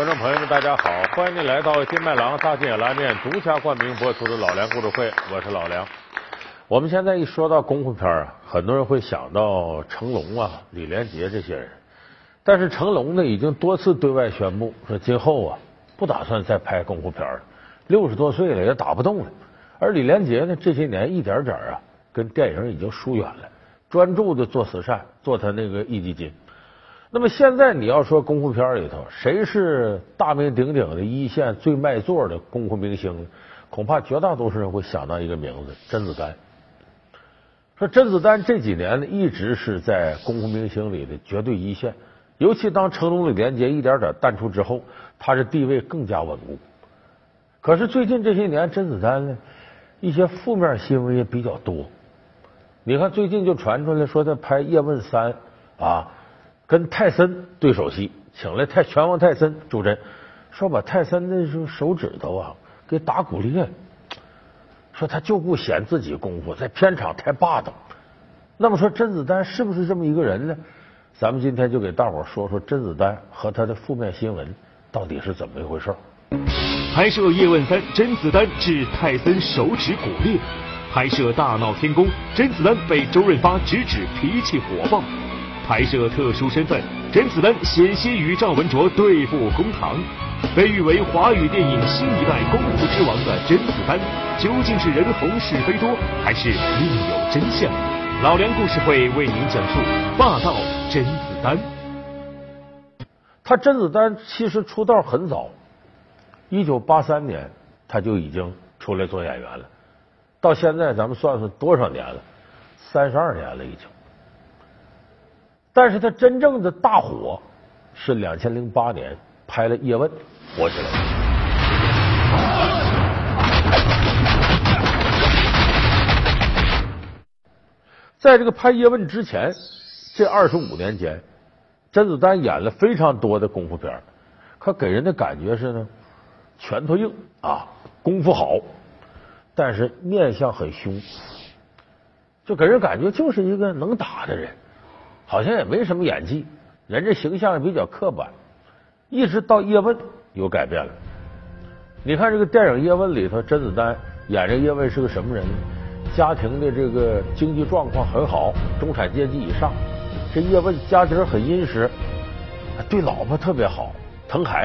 观众朋友们，大家好！欢迎您来到金麦郎大金眼拉面独家冠名播出的《老梁故事会》，我是老梁。我们现在一说到功夫片啊，很多人会想到成龙啊、李连杰这些人。但是成龙呢，已经多次对外宣布说，今后啊不打算再拍功夫片了，六十多岁了也打不动了。而李连杰呢，这些年一点点啊跟电影已经疏远了，专注的做慈善，做他那个壹基金。那么现在你要说功夫片里头谁是大名鼎鼎的一线最卖座的功夫明星呢？恐怕绝大多数人会想到一个名字：甄子丹。说甄子丹这几年呢，一直是在功夫明星里的绝对一线，尤其当成龙、李连杰一点点淡出之后，他的地位更加稳固。可是最近这些年，甄子丹呢，一些负面新闻也比较多。你看最近就传出来说他拍《叶问三》啊。跟泰森对手戏，请来泰拳王泰森助阵，说把泰森的手指头啊给打骨裂，说他就不显自己功夫，在片场太霸道。那么说甄子丹是不是这么一个人呢？咱们今天就给大伙说说甄子丹和他的负面新闻到底是怎么一回事。拍摄《叶问三》，甄子丹致泰森手指骨裂；拍摄《大闹天宫》，甄子丹被周润发直指脾气火爆。拍摄特殊身份，甄子丹险些与赵文卓对簿公堂。被誉为华语电影新一代功夫之王的甄子丹，究竟是人红是非多，还是另有真相？老梁故事会为您讲述霸道甄子丹。他甄子丹其实出道很早，一九八三年他就已经出来做演员了，到现在咱们算算多少年了？三十二年了，已经。但是他真正的大火是两千零八年拍了《叶问》，火起来的。在这个拍《叶问》之前，这二十五年间，甄子丹演了非常多的功夫片，可给人的感觉是呢，拳头硬啊，功夫好，但是面相很凶，就给人感觉就是一个能打的人。好像也没什么演技，人家形象也比较刻板。一直到叶问有改变了。你看这个电影《叶问》里头，甄子丹演这叶问是个什么人呢？家庭的这个经济状况很好，中产阶级以上。这叶问家庭很殷实，对老婆特别好，疼孩